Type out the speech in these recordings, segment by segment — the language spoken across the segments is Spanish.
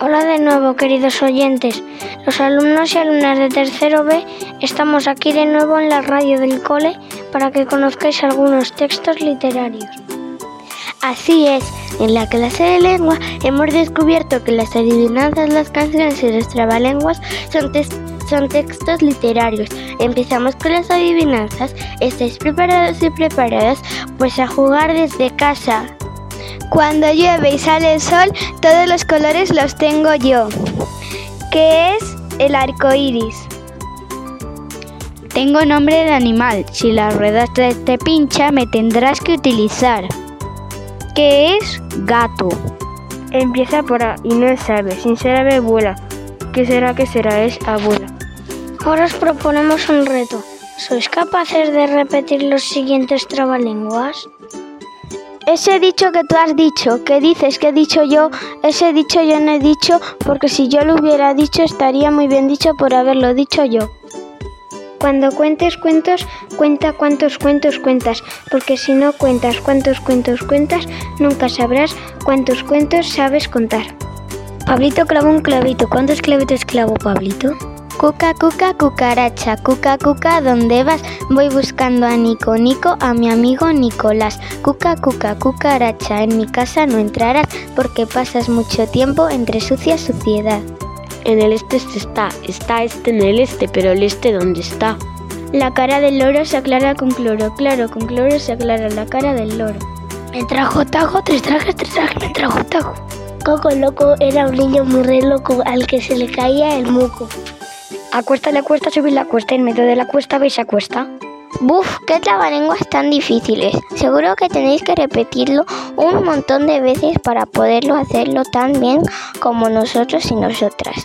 Hola de nuevo, queridos oyentes. Los alumnos y alumnas de tercero B estamos aquí de nuevo en la radio del cole para que conozcáis algunos textos literarios. Así es, en la clase de lengua hemos descubierto que las adivinanzas, las canciones y los trabalenguas son, son textos literarios. Empezamos con las adivinanzas. ¿Estáis preparados y preparadas? Pues a jugar desde casa. Cuando llueve y sale el sol, todos los colores los tengo yo. ¿Qué es el arco iris? Tengo nombre de animal. Si la rueda te pincha, me tendrás que utilizar. ¿Qué es? Gato. Empieza por A y no es ave. Sin ser ave vuela. ¿Qué será que será? Es abuela. Ahora os proponemos un reto. ¿Sois capaces de repetir los siguientes trabalenguas? Ese dicho que tú has dicho, que dices que he dicho yo, ese dicho yo no he dicho, porque si yo lo hubiera dicho estaría muy bien dicho por haberlo dicho yo. Cuando cuentes cuentos, cuenta cuántos cuentos cuentas, porque si no cuentas cuántos cuentos cuentas, nunca sabrás cuántos cuentos sabes contar. Pablito clavó un clavito. ¿Cuántos clavitos clavó Pablito? Cuca, cuca, cucaracha, cuca, cuca, ¿dónde vas? Voy buscando a Nico, Nico, a mi amigo Nicolás. Cuca, cuca, cucaracha, en mi casa no entrarás porque pasas mucho tiempo entre sucia suciedad. En el este está, está este en el este, pero el este ¿dónde está? La cara del loro se aclara con cloro, claro, con cloro se aclara la cara del loro. Me trajo tajo, tres trajes, tres trajes, me trajo tajo. Coco Loco era un niño muy re loco al que se le caía el moco. A cuesta le cuesta subir la cuesta, en medio de la cuesta veis a cuesta. Buf, qué trabalenguas tan difíciles. Seguro que tenéis que repetirlo un montón de veces para poderlo hacerlo tan bien como nosotros y nosotras.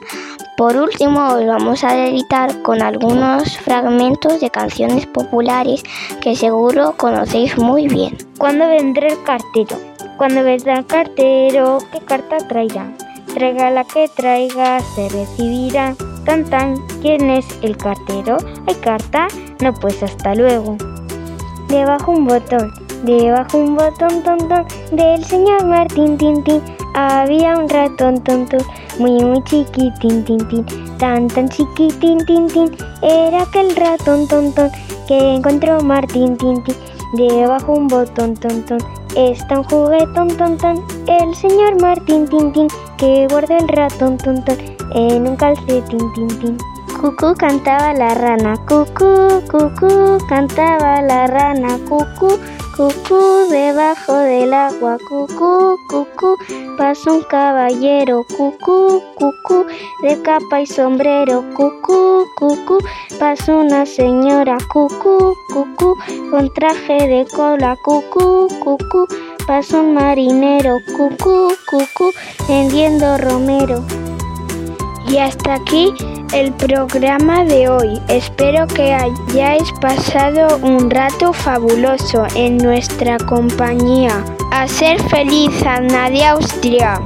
Por último, os vamos a editar con algunos fragmentos de canciones populares que seguro conocéis muy bien. ¿Cuándo vendrá el cartero? Cuando vendrá el cartero, ¿qué carta traerá? Traiga la que traiga, se recibirá. Tan tan, ¿quién es el cartero? ¿Hay carta? No, pues hasta luego. Debajo un botón, debajo un botón, ton, ton, del señor Martín, tin, tin, había un ratón, ton, ton, muy, muy chiquitín, tin, tin, tan, tan chiquitín, tin, tin, era aquel ratón, ton, ton, que encontró Martín, tin, tin, debajo un botón, ton, ton, está un juguetón, ton, ton, el señor Martín, tin, tin, que guarda el ratón, ton, ton, en un calcetín, tin, tin. Cucú cantaba la rana, cucú, cucú, cantaba la rana, cucú, cucú, debajo del agua, cucú, cucú, pasó un caballero, cucú, cucú, de capa y sombrero, cucú, cucú, pasó una señora, cucú, cucú, con traje de cola, cucú, cucú, pasó un marinero, cucú, cucú, vendiendo romero. Y hasta aquí el programa de hoy. Espero que hayáis pasado un rato fabuloso en nuestra compañía. A ser feliz, Nadia Austria.